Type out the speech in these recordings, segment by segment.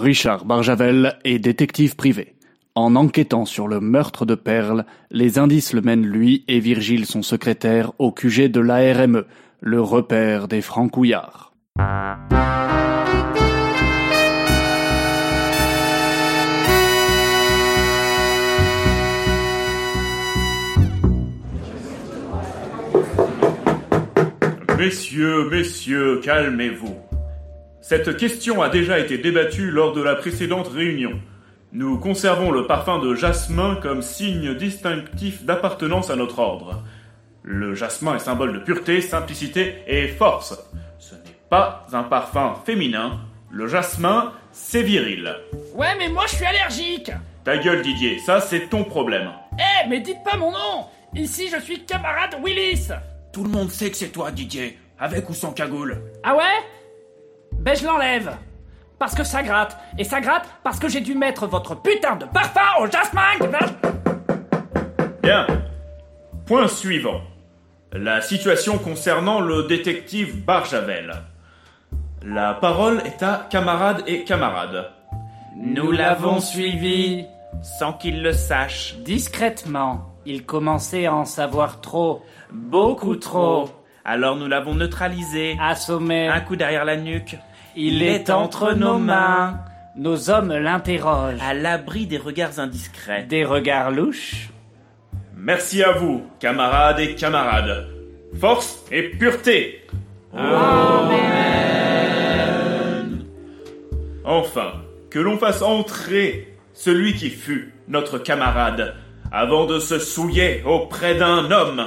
Richard Barjavel est détective privé. En enquêtant sur le meurtre de Perle, les indices le mènent lui et Virgile son secrétaire au QG de l'ARME, le repère des francouillards. Messieurs, messieurs, calmez-vous. Cette question a déjà été débattue lors de la précédente réunion. Nous conservons le parfum de jasmin comme signe distinctif d'appartenance à notre ordre. Le jasmin est symbole de pureté, simplicité et force. Ce n'est pas un parfum féminin. Le jasmin, c'est viril. Ouais, mais moi je suis allergique Ta gueule, Didier, ça c'est ton problème. Eh, mais dites pas mon nom Ici je suis camarade Willis Tout le monde sait que c'est toi, Didier, avec ou sans cagoule. Ah ouais? Ben je l'enlève Parce que ça gratte Et ça gratte parce que j'ai dû mettre votre putain de parfum au jasmin Bien. Point suivant. La situation concernant le détective Barjavel. La parole est à camarades et camarades. Nous l'avons suivi Sans qu'il le sache. discrètement. Il commençait à en savoir trop. Beaucoup trop. Alors nous l'avons neutralisé. Assommé. Un coup derrière la nuque. Il est entre nos mains. Nos hommes l'interrogent. À l'abri des regards indiscrets. Des regards louches. Merci à vous, camarades et camarades. Force et pureté. Enfin, que l'on fasse entrer celui qui fut notre camarade avant de se souiller auprès d'un homme.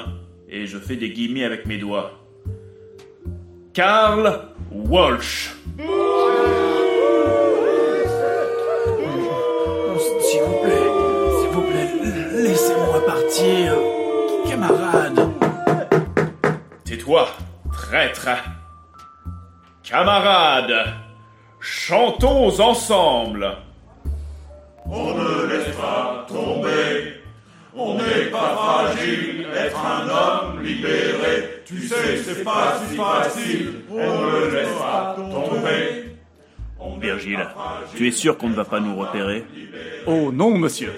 Et je fais des guillemets avec mes doigts. Karl Walsh. Tais-toi, traître. Camarades, chantons ensemble. On ne laisse pas tomber. On n'est pas fragile, être un homme libéré. Tu sais, c'est pas si facile. On ne laisse pas tomber. Virgile, pas fragile, tu es sûr qu'on ne va pas nous repérer Oh non, monsieur.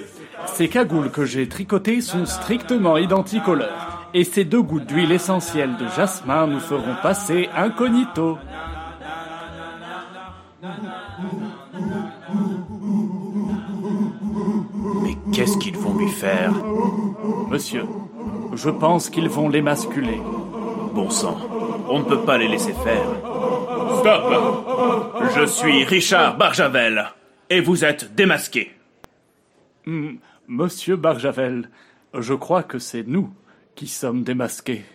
Ces cagoules que j'ai tricotées sont strictement identiques aux leurs. Et ces deux gouttes d'huile essentielle de jasmin nous feront passer incognito. Mais qu'est-ce qu'ils vont lui faire? Monsieur, je pense qu'ils vont l'émasculer. Bon sang, on ne peut pas les laisser faire. Stop Je suis Richard Barjavel, et vous êtes démasqué. Monsieur Barjavel, je crois que c'est nous qui sommes démasqués.